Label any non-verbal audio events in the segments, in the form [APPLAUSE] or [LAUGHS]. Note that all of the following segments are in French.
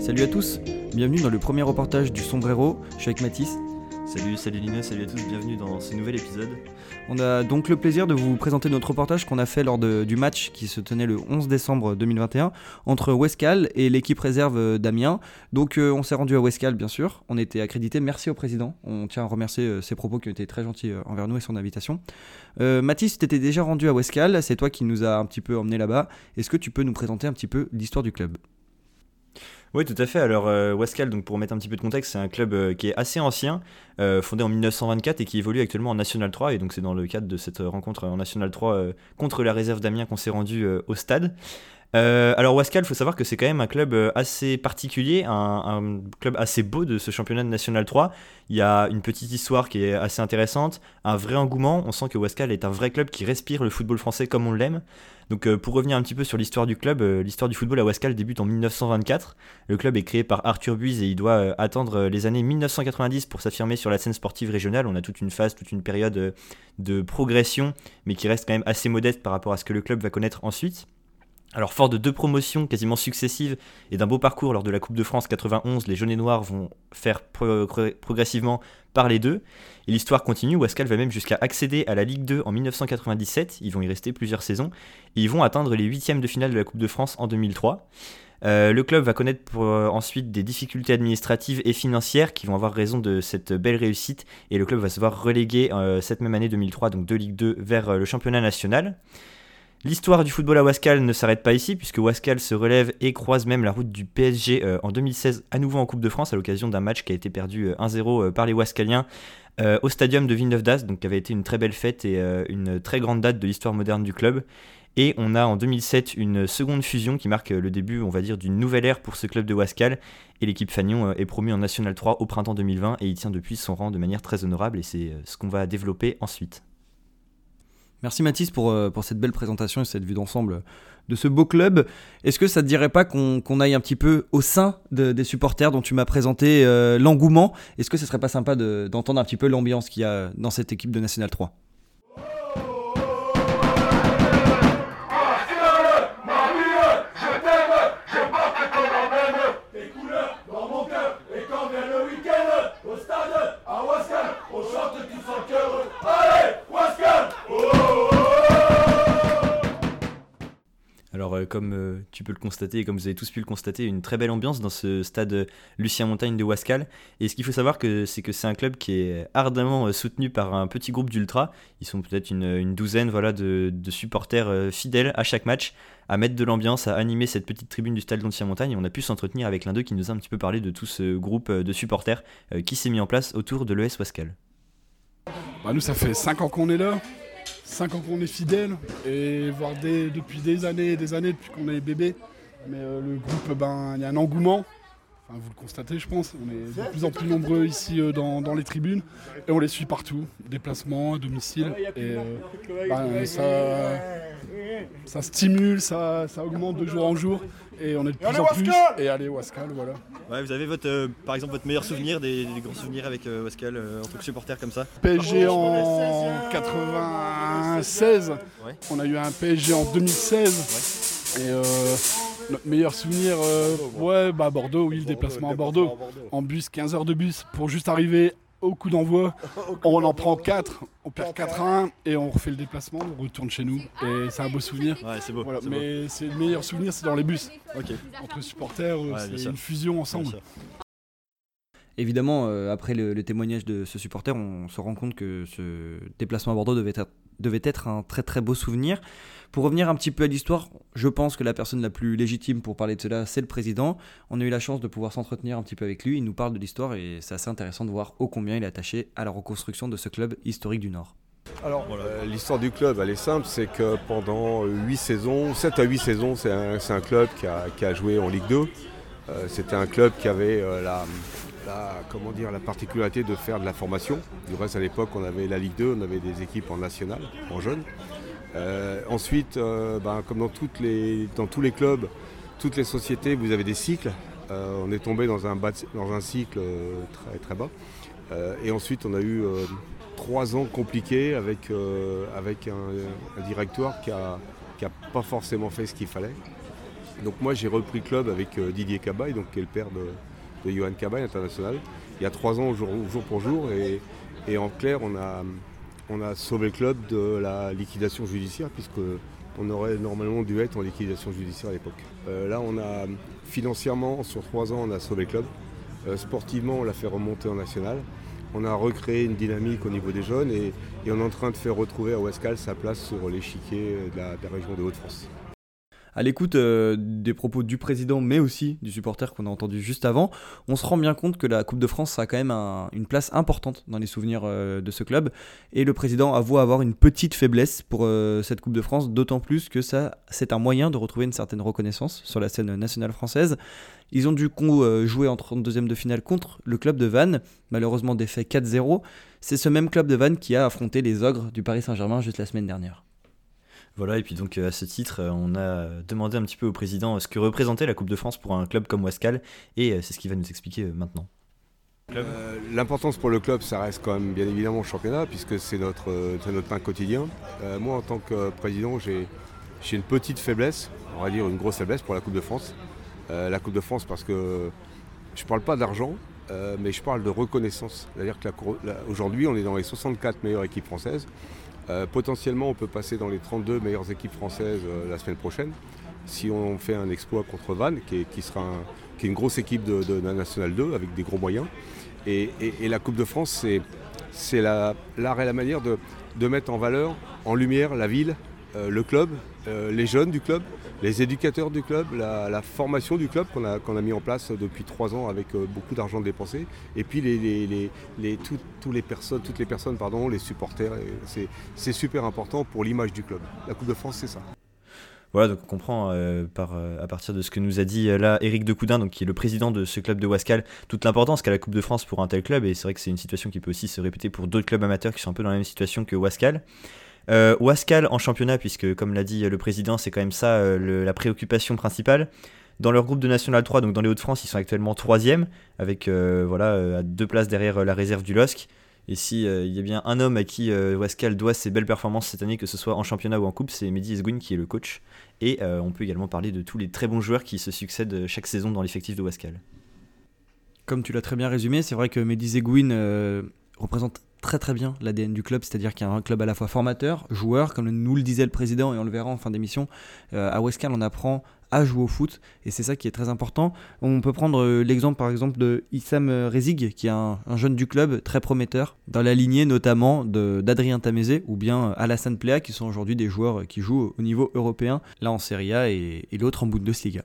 Salut à tous, bienvenue dans le premier reportage du Sombrero. Je suis avec Mathis. Salut, salut Lino, salut à tous, bienvenue dans ce nouvel épisode. On a donc le plaisir de vous présenter notre reportage qu'on a fait lors du match qui se tenait le 11 décembre 2021 entre Westcal et l'équipe réserve d'Amiens. Donc euh, on s'est rendu à Westcal bien sûr, on était accrédité, merci au président. On tient à remercier euh, ses propos qui ont été très gentils euh, envers nous et son invitation. Euh, Mathis, tu étais déjà rendu à Westcal, c'est toi qui nous a un petit peu emmené là-bas. Est-ce que tu peux nous présenter un petit peu l'histoire du club? Oui, tout à fait. Alors, euh, Wascal, donc pour mettre un petit peu de contexte, c'est un club euh, qui est assez ancien, euh, fondé en 1924 et qui évolue actuellement en National 3. Et donc, c'est dans le cadre de cette euh, rencontre en National 3 euh, contre la réserve d'Amiens qu'on s'est rendu au stade. Euh, alors, Wascal, il faut savoir que c'est quand même un club euh, assez particulier, un, club assez beau de ce championnat de National 3. Il y a une petite histoire qui est assez intéressante, un vrai engouement. On sent que Wascal est un vrai club qui respire le football français comme on l'aime. Donc, euh, pour revenir un petit peu sur l'histoire du club, l'histoire du football à Wascal débute en 1924. Le club est créé par Arthur Buise et il doit attendre les années 1990 pour s'affirmer sur la scène sportive régionale. On a toute une phase, toute une période de progression, mais qui reste quand même assez modeste par rapport à ce que le club va connaître ensuite. Alors fort de deux promotions quasiment successives et d'un beau parcours lors de la Coupe de France 91, les jaunes et noirs vont faire pro- pro- progressivement par les deux. Et l'histoire continue, Wascal va même jusqu'à accéder à la Ligue 2 en 1997, ils vont y rester plusieurs saisons, et ils vont atteindre les huitièmes de finale de la Coupe de France en 2003. Euh, le club va connaître pour, euh, ensuite des difficultés administratives et financières qui vont avoir raison de cette belle réussite et le club va se voir relégué euh, cette même année 2003, donc de Ligue 2 vers le championnat national. L'histoire du football à Wascal ne s'arrête pas ici puisque Wascal se relève et croise même la route du PSG euh, en 2016 à nouveau en Coupe de France à l'occasion d'un match qui a été perdu euh, 1-0 euh, par les Wascaliens euh, au stadium de Villeneuve d'Ascq, donc qui avait été une très belle fête et euh, une très grande date de l'histoire moderne du club. Et on a en 2007 une seconde fusion qui marque euh, le début, on va dire, d'une nouvelle ère pour ce club de Wascal. Et l'équipe Fagnon euh, est promue en National 3 au printemps 2020 et il tient depuis son rang de manière très honorable et c'est euh, ce qu'on va développer ensuite. Merci Mathis pour, euh, pour cette belle présentation et cette vue d'ensemble de ce beau club. Est-ce que ça te dirait pas qu'on qu'on aille un petit peu au sein de- des supporters dont tu m'as présenté euh, l'engouement? Est-ce que ce serait pas sympa de- d'entendre un petit peu l'ambiance qu'il y a dans cette équipe de National 3 Euh, comme euh, tu peux le constater comme vous avez tous pu le constater, une très belle ambiance dans ce stade Lucien Montagne de Wascal. Et ce qu'il faut savoir que c'est que c'est un club qui est ardemment euh, soutenu par un petit groupe d'ultras. Ils sont peut-être une, douzaine voilà, de, supporters fidèles à chaque match, à mettre de l'ambiance, à animer cette petite tribune du stade Lucien Montagne. Et on a pu s'entretenir avec l'un d'eux qui nous a un petit peu parlé de tout ce groupe de supporters qui s'est mis en place autour de l'ES Wascal. Bah, nous, ça fait 5 ans qu'on est là, 5 ans qu'on est fidèles, et voire depuis des années et des années, depuis qu'on est bébé. Mais euh, le groupe, ben, il y a un engouement. Enfin, vous le constatez, je pense. On est de plus en plus nombreux ici euh, dans, dans les tribunes, et on les suit partout, déplacements, à domicile. Et euh, ben, ça, ça stimule, ça, ça augmente de jour en jour, et on est de plus en plus. Et allez, Wascal, voilà. Ouais, vous avez votre, euh, par exemple votre meilleur souvenir, des, des grands souvenirs avec euh, Wascal en tant que supporter comme ça? PSG en 96. Ouais. On a eu un PSG en 2016. Et euh, notre meilleur souvenir, euh, ouais, bah Bordeaux, oui, le déplacement à Bordeaux. En bus, 15 heures de bus pour juste arriver au coup d'envoi. [LAUGHS] On en prend 4, on perd 4 à 1 et on refait le déplacement, on retourne chez nous. Et c'est un beau souvenir. Ouais, c'est beau. Voilà, mais c'est le meilleur souvenir, c'est dans les bus. Ok. Entre supporters, euh, Ouais, c'est une fusion ensemble. Évidemment, euh, après le, le témoignage de ce supporter, on se rend compte que ce déplacement à Bordeaux devait être, devait être un très très beau souvenir. Pour revenir un petit peu à l'histoire, je pense que la personne la plus légitime pour parler de cela, c'est le président. On a eu la chance de pouvoir s'entretenir un petit peu avec lui. Il nous parle de l'histoire et c'est assez intéressant de voir ô combien il est attaché à la reconstruction de ce club historique du Nord. Alors, euh, l'histoire du club, elle est simple, c'est que pendant 8 saisons, 7 à 8 saisons, c'est un, club qui a, qui a joué en Ligue 2. Euh, C'était un club qui avait euh, la, la- comment dire, la particularité de faire de la formation. Du reste, à l'époque, on avait la Ligue 2, on avait des équipes en national, en jeunes. Euh, ensuite, euh, ben, comme dans, les, dans tous les clubs, toutes les sociétés, vous avez des cycles. Euh, on est tombé dans un, bas- dans un cycle très, très bas. et ensuite, on a eu trois ans compliqués avec, avec un, directoire qui n'a qui a pas forcément fait ce qu'il fallait. Donc moi j'ai repris le club avec Didier Cabaye, qui est le père de, Johan Cabaye international, il y a trois ans jour, jour pour jour. Et en clair, on a, on a sauvé le club de la liquidation judiciaire, puisque on aurait normalement dû être en liquidation judiciaire à l'époque. Euh, là, on a financièrement, sur trois ans, on a sauvé le club. Euh, sportivement, on l'a fait remonter en national. On a recréé une dynamique au niveau des jeunes et, on est en train de faire retrouver à Westcal sa place sur l'échiquier de de la région de Haute-France à l'écoute euh, des propos du président, mais aussi du supporter qu'on a entendu juste avant, on se rend bien compte que la Coupe de France a quand même une place importante dans les souvenirs euh, de ce club. Et le président avoue avoir une petite faiblesse pour euh, cette Coupe de France, d'autant plus que ça, c'est un moyen de retrouver une certaine reconnaissance sur la scène nationale française. Ils ont du coup joué en 32e de finale contre le club de Vannes, malheureusement défait 4-0. C'est ce même club de Vannes qui a affronté les ogres du Paris Saint-Germain juste la semaine dernière. Voilà, et puis donc euh, à ce titre, euh, on a demandé un petit peu au président ce que représentait la Coupe de France pour un club comme Wascal, et euh, c'est ce qu'il va nous expliquer maintenant. L'importance pour le club, ça reste quand même bien évidemment le championnat, puisque c'est notre, notre pain quotidien. moi, en tant que président, j'ai une petite faiblesse, on va dire une grosse faiblesse pour la Coupe de France. la Coupe de France, parce que je ne parle pas d'argent, mais je parle de reconnaissance. C'est-à-dire qu'aujourd'hui, on est dans les 64 meilleures équipes françaises. Euh, potentiellement, on peut passer dans les 32 meilleures équipes françaises euh, la semaine prochaine. Si on fait un exploit contre Vannes, qui, sera une grosse équipe de, la National 2 avec des gros moyens. Et, la Coupe de France, c'est l'art et la manière de mettre en valeur, en lumière la ville, le club, euh, les jeunes du club, les éducateurs du club, la, formation du club qu'on a, mis en place depuis trois ans avec euh, beaucoup d'argent dépensé, et puis les, personnes, toutes les personnes, pardon, les supporters. C'est super important pour l'image du club. La Coupe de France, c'est ça. Voilà, donc on comprend à partir de ce que nous a dit là Eric Decoudin, donc, qui est le président de ce club de Wascal, toute l'importance qu'a la Coupe de France pour un tel club. Et c'est vrai que c'est une situation qui peut aussi se répéter pour d'autres clubs amateurs qui sont un peu dans la même situation que Wascal. Euh, Wascal en championnat, puisque comme l'a dit le président, c'est quand même ça euh, la préoccupation principale. Dans leur groupe de National 3, donc dans les Hauts-de-France, ils sont actuellement troisième, avec euh, voilà, à deux places derrière la réserve du LOSC. Et s'il il y a bien un homme à qui Wascal doit ses belles performances cette année, que ce soit en championnat ou en coupe, c'est Mehdi Esgouin qui est le coach. Et on peut également parler de tous les très bons joueurs qui se succèdent chaque saison dans l'effectif de Wascal. Comme tu l'as très bien résumé, c'est vrai que Mehdi Zegouin représente très très bien l'ADN du club, c'est-à-dire qu'il y a un club à la fois formateur, joueur, comme nous le disait le président et on le verra en fin d'émission. Euh, à Westcal, on apprend à jouer au foot et c'est ça qui est très important. On peut prendre euh, l'exemple par exemple de Issam euh, Rezig qui est un, jeune du club très prometteur dans la lignée notamment d'Adrien Tamézé ou bien Alassane Plea qui sont aujourd'hui des joueurs qui jouent au niveau européen, là en Serie A et, et l'autre en Bundesliga.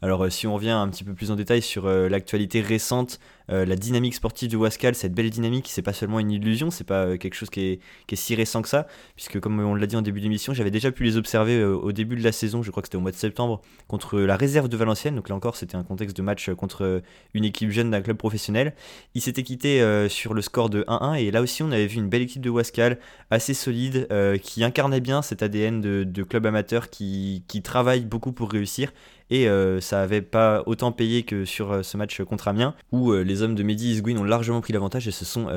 Alors euh, si on revient un petit peu plus en détail sur euh, l'actualité récente, euh, la dynamique sportive de Wascal, cette belle dynamique, c'est pas seulement une illusion, c'est pas quelque chose qui est, si récent que ça, puisque comme on l'a dit en début d'émission, j'avais déjà pu les observer au début de la saison, je crois que c'était au mois de septembre, contre la réserve de Valenciennes, donc là encore c'était un contexte de match contre une équipe jeune d'un club professionnel. Ils s'étaient quittés sur le score de 1-1, et là aussi on avait vu une belle équipe de Wascal, assez solide, qui incarnait bien cet ADN de, club amateur qui, qui travaille beaucoup pour réussir et euh, ça avait pas autant payé que sur euh, ce match contre Amiens où euh, les hommes de Mehdi Isguin ont largement pris l'avantage et se sont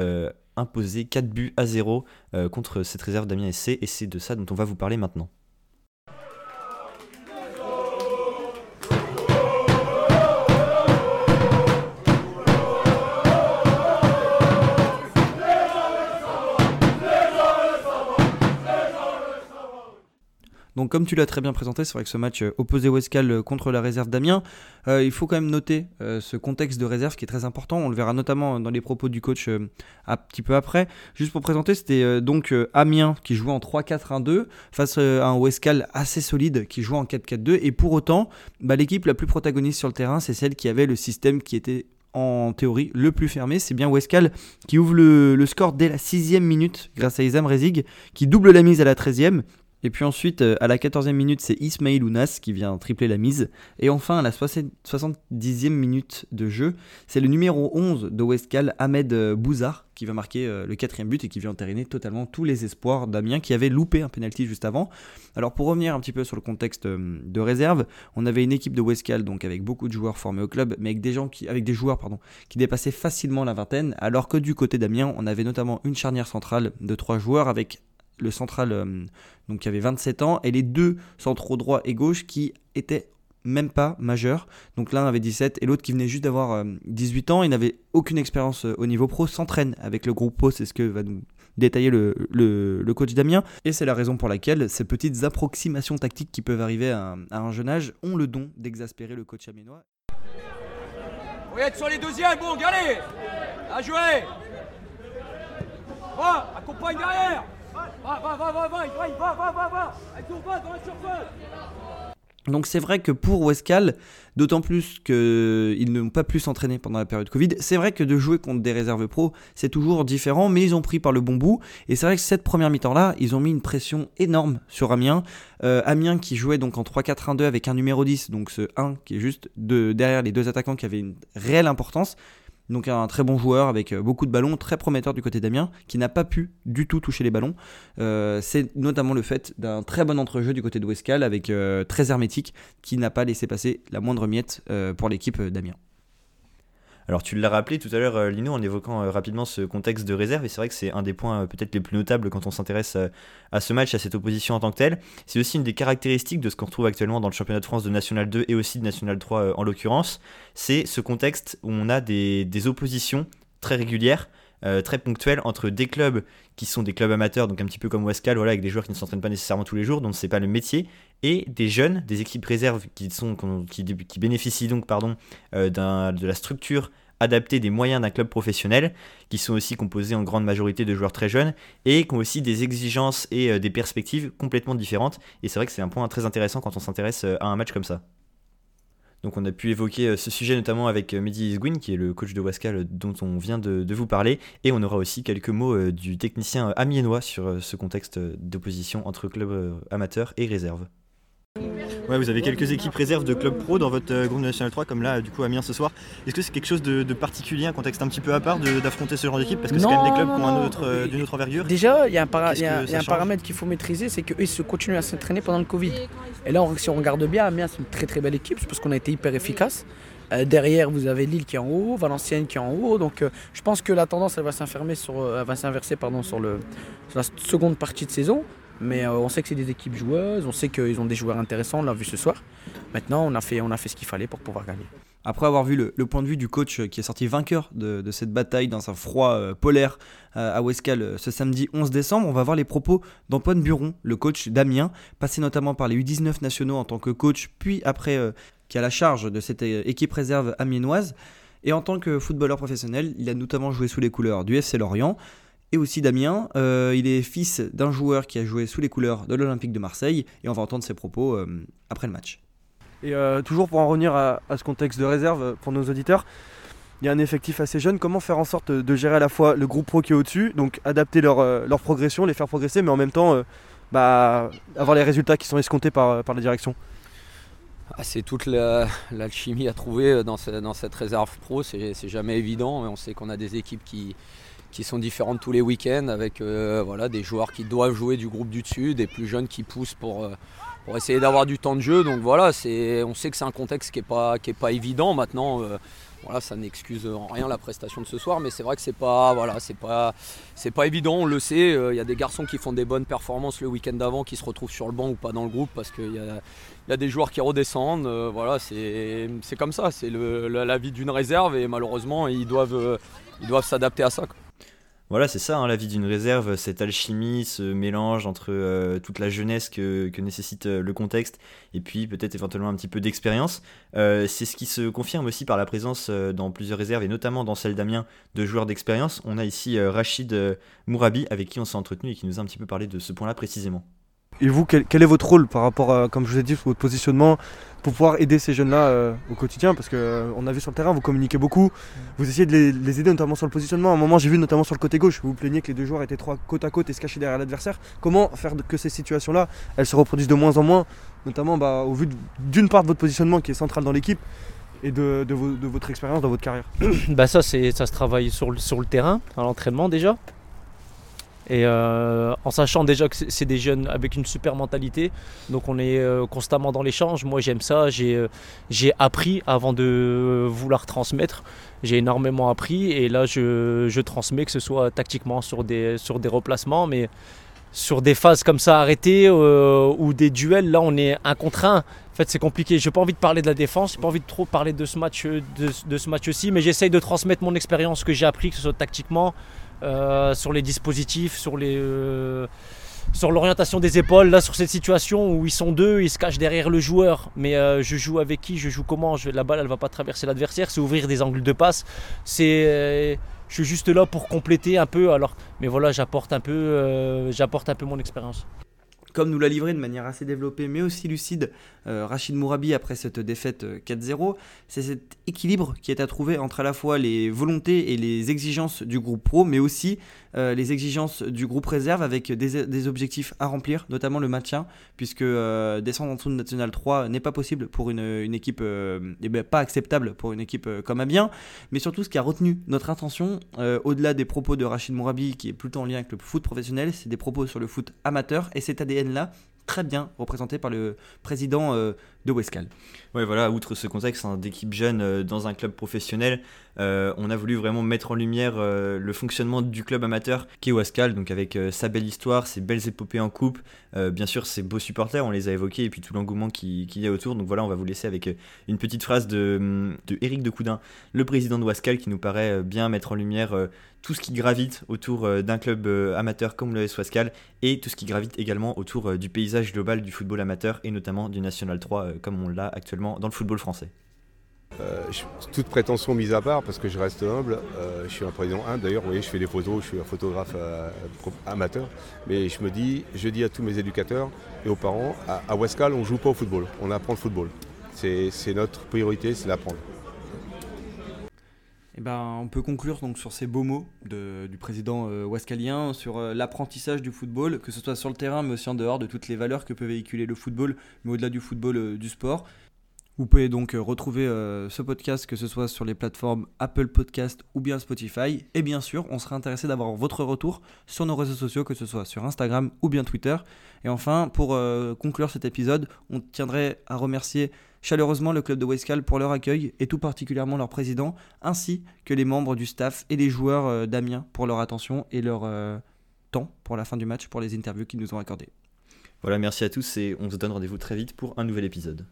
imposés 4 buts à 0 contre cette réserve d'Amiens SC et c'est de ça dont on va vous parler maintenant. Donc comme tu l'as très bien présenté, c'est vrai que ce match euh, opposé Westcal euh, contre la réserve d'Amiens, euh, il faut quand même noter ce contexte de réserve qui est très important. On le verra notamment dans les propos du coach un petit peu après. Juste pour présenter, c'était donc Amiens qui jouait en 3-4-1-2 face à un Westcal assez solide qui jouait en 4-4-2. Et pour autant, bah, l'équipe la plus protagoniste sur le terrain, c'est celle qui avait le système qui était en théorie le plus fermé. C'est bien Westcal qui ouvre le, score dès la sixième minute grâce à Isam Rezig qui double la mise à la 13e Et puis ensuite, euh, à la 14e minute, c'est Ismail Ounas qui vient tripler la mise. Et enfin, à la 70e minute de jeu, c'est le numéro 11 de Westcal, Ahmed euh, Bouzard, qui va marquer euh, le quatrième but et qui vient entériner totalement tous les espoirs d'Amiens qui avait loupé un penalty juste avant. Alors pour revenir un petit peu sur le contexte de réserve, on avait une équipe de Westcal donc avec beaucoup de joueurs formés au club, mais avec des gens qui, joueurs qui dépassaient facilement la vingtaine, alors que du côté d'Amiens, on avait notamment une charnière centrale de trois joueurs avec le central donc qui avait 27 ans, et les deux centraux droit et gauche qui étaient même pas majeurs. Donc l'un avait 17 et l'autre qui venait juste d'avoir 18 euh, ans, il n'avait aucune expérience euh, au niveau pro, s'entraîne avec le groupe pro, c'est ce que va nous détailler le, le, coach Damien. Et c'est la raison pour laquelle ces petites approximations tactiques qui peuvent arriver à, un jeune âge ont le don d'exaspérer le coach aménois. Va être sur les deuxièmes, bon, allez À jouer accompagne derrière donc c'est vrai que pour Westcal, d'autant plus qu'ils n'ont pas pu s'entraîner pendant la période Covid, c'est vrai que de jouer contre des réserves pro, c'est toujours différent, mais ils ont pris par le bon bout. Et c'est vrai que cette première mi-temps-là, ils ont mis une pression énorme sur Amiens. Euh, Amiens qui jouait donc en 3-4-1-2 avec un numéro 10, donc ce 1 qui est juste de, derrière les deux attaquants qui avait une réelle importance. Donc un très bon joueur avec euh, beaucoup de ballons, très prometteur du côté d'Amiens, qui n'a pas pu du tout toucher les ballons. Euh, c'est notamment le fait d'un très bon entrejeu du côté de Westcal avec euh, très hermétique, qui n'a pas laissé passer la moindre miette pour l'équipe d'Amiens. Alors tu l'as rappelé tout à l'heure, euh, Lino, en évoquant euh, rapidement ce contexte de réserve, et c'est vrai que c'est un des points euh, peut-être les plus notables quand on s'intéresse à ce match, à cette opposition en tant que telle. C'est aussi une des caractéristiques de ce qu'on retrouve actuellement dans le championnat de France de National 2 et aussi de National 3 en l'occurrence. C'est ce contexte où on a des, oppositions très régulières. très ponctuelles entre des clubs qui sont des clubs amateurs, donc un petit peu comme Westcal, voilà, avec des joueurs qui ne s'entraînent pas nécessairement tous les jours, dont c'est pas le métier, et des jeunes, des équipes réserves qui, qui bénéficient donc pardon, de la structure adapter des moyens d'un club professionnel, qui sont aussi composés en grande majorité de joueurs très jeunes, et qui ont aussi des exigences et euh, des perspectives complètement différentes. Et c'est vrai que c'est un point très intéressant quand on s'intéresse euh, à un match comme ça. Donc on a pu évoquer euh, ce sujet notamment avec Mehdi Isgouin, qui est le coach de Wascal dont on vient de, vous parler, et on aura aussi quelques mots du technicien amiénois sur ce contexte d'opposition entre club amateur et réserve. Ouais, vous avez quelques équipes réserves de club pro dans votre euh, groupe National 3, comme là, du coup, Amiens ce soir. Est-ce que c'est quelque chose de, particulier, un contexte un petit peu à part d'affronter ce genre d'équipe? Parce que c'est quand même des clubs qui ont euh, d'une autre envergure. Déjà, il y a un, paramètre qu'il faut maîtriser, c'est qu'eux, ils se continuent à s'entraîner pendant le Covid. Et là, si on regarde bien, Amiens, c'est une très très belle équipe, parce qu'on a été hyper efficace. Euh, derrière, vous avez Lille qui est en haut, Valenciennes qui est en haut. Donc, je pense que la tendance, elle va s'inverser sur, va s'inverser pardon, sur, le, sur la seconde partie de saison. Mais euh, on sait que c'est des équipes joueuses, on sait qu'ils ont des joueurs intéressants, on l'a vu ce soir. Maintenant, on a fait, on a fait ce qu'il fallait pour pouvoir gagner. Après avoir vu le, point de vue du coach euh, qui est sorti vainqueur de, cette bataille dans un froid euh, polaire à Westcal ce samedi 11 décembre, on va voir les propos d'Antoine Buron, le coach d'Amiens, passé notamment par les U19 nationaux en tant que coach, puis après qui a la charge de cette équipe réserve amiénoise. Et en tant que footballeur professionnel, il a notamment joué sous les couleurs du FC Lorient et aussi Damien. Euh, il est fils d'un joueur qui a joué sous les couleurs de l'Olympique de Marseille et on va entendre ses propos euh, après le match. Et euh, toujours pour en revenir à, ce contexte de réserve pour nos auditeurs, il y a un effectif assez jeune. Comment faire en sorte de gérer à la fois le groupe pro qui est au-dessus, donc adapter leur, leur, progression, les faire progresser, mais en même temps bah, avoir les résultats qui sont escomptés par, par la direction? Ah, c'est toute l'alchimie à trouver dans, dans, cette réserve pro, c'est jamais évident. On sait qu'on a des équipes qui, qui sont différentes tous les week-ends avec euh, voilà, des joueurs qui doivent jouer du groupe du dessus, des plus jeunes qui poussent pour, euh, pour essayer d'avoir du temps de jeu. Donc voilà, on sait que c'est un contexte qui n'est pas, pas évident maintenant. Euh, voilà, ça n'excuse en rien la prestation de ce soir, mais c'est vrai que c'est pas, voilà, c'est pas, c'est pas évident. On le sait. Il y a des garçons qui font des bonnes performances le week-end d'avant, qui se retrouvent sur le banc ou pas dans le groupe parce qu'il y a, y a, des joueurs qui redescendent. voilà, c'est, comme ça. C'est la, vie d'une réserve et malheureusement ils doivent, ils doivent s'adapter à ça. Voilà, c'est ça, hein, la vie d'une réserve, cette alchimie, ce mélange entre euh, toute la jeunesse que, nécessite euh, le contexte et puis peut-être éventuellement un petit peu d'expérience. Euh, c'est ce qui se confirme aussi par la présence dans plusieurs réserves et notamment dans celle d'Amiens de joueurs d'expérience. On a ici Rachid Mourabi avec qui on s'est entretenu et qui nous a un petit peu parlé de ce point-là précisément. Et vous, quel, est votre rôle par rapport à, comme je vous ai dit, votre positionnement pour pouvoir aider ces jeunes-là euh, au quotidien? Parce qu'on euh, on a vu sur le terrain, vous communiquez beaucoup, vous essayez de les, aider notamment sur le positionnement. À un moment, j'ai vu notamment sur le côté gauche, vous vous plaignez que les deux joueurs étaient trois côte à côte et se cachaient derrière l'adversaire. Comment faire que ces situations-là, elles se reproduisent de moins en moins, notamment bah, au vu d'une part de votre positionnement qui est central dans l'équipe et de, votre expérience dans votre carrière? [COUGHS] Bah ça, ça se travaille sur, sur le terrain, à l'entraînement déjà. Et euh, en sachant déjà que c'est des jeunes avec une super mentalité, donc on est euh, constamment dans l'échange. Moi j'aime ça, euh, j'ai appris avant de vouloir transmettre. J'ai énormément appris et là je, transmets que ce soit tactiquement sur des, sur des replacements, mais sur des phases comme ça arrêtées ou des duels, là on est un contre un. En fait c'est compliqué, j'ai pas envie de parler de la défense, j'ai pas envie de trop parler de ce match de, ce match-ci, mais j'essaye de transmettre mon expérience que j'ai appris, que ce soit tactiquement, euh, sur les dispositifs, sur les euh, sur l'orientation des épaules, là sur cette situation où ils sont deux, ils se cachent derrière le joueur, mais euh, je joue avec qui, je joue comment, la balle elle va pas traverser l'adversaire, c'est ouvrir des angles de passe, c'est je suis juste là pour compléter un peu alors mais voilà, j'apporte un peu j'apporte un peu mon expérience comme nous l'a livré de manière assez développée mais aussi lucide euh, Rachid Mourabi après cette défaite 4-0, euh, c'est cet équilibre qui est à trouver entre à la fois les volontés et les exigences du groupe pro, mais aussi euh, les exigences du groupe réserve avec des, objectifs à remplir, notamment le maintien, puisque descendre en dessous de National 3 n'est pas possible pour une, équipe, et ben, pas acceptable pour une équipe comme Amiens, mais surtout ce qui a retenu notre intention, au-delà des propos de Rachid Mourabi, qui est plutôt en lien avec le foot professionnel, c'est des propos sur le foot amateur, et cet Très bien représenté par le président euh, de Westcal. Ouais, voilà, outre ce contexte hein, d'équipe jeune euh, dans un club professionnel, euh, on a voulu vraiment mettre en lumière le fonctionnement du club amateur qui est Westcal, donc avec sa belle histoire, ses belles épopées en coupe, bien sûr ses beaux supporters, on les a évoqués, et puis tout l'engouement qu'il qui y a autour. Donc voilà, on va vous laisser avec une petite phrase de, de Eric de Coudin, le président de Westcal, qui nous paraît bien mettre en lumière tout ce qui gravite autour euh, d'un club euh, amateur comme le Wascal et tout ce qui gravite également autour euh, du paysage global du football amateur et notamment du National 3 comme on l'a actuellement dans le football français. toute prétention mise à part, parce que je reste humble, je suis un président humble. D'ailleurs, vous voyez, je fais des photos, je suis un photographe amateur. Mais je me dis, je dis à tous mes éducateurs et aux parents, à, à on ne joue pas au football, on apprend le football. C'est notre priorité, c'est d'apprendre. Eh ben, on peut conclure donc sur ces beaux mots du président euh, wascalien sur euh, l'apprentissage du football, que ce soit sur le terrain mais aussi en dehors de toutes les valeurs que peut véhiculer le football, mais au-delà du football, euh, du sport. Vous pouvez donc retrouver ce podcast, que ce soit sur les plateformes Apple Podcast ou bien Spotify. Et bien sûr, on sera intéressé d'avoir votre retour sur nos réseaux sociaux, que ce soit sur Instagram ou bien Twitter. Et enfin, pour conclure cet épisode, on tiendrait à remercier chaleureusement le club de Westcal pour leur accueil et tout particulièrement leur président, ainsi que les membres du staff et les joueurs euh, d'Amiens pour leur attention et leur euh, temps pour la fin du match, pour les interviews qu'ils nous ont accordées. Voilà, merci à tous et on se donne rendez-vous très vite pour un nouvel épisode.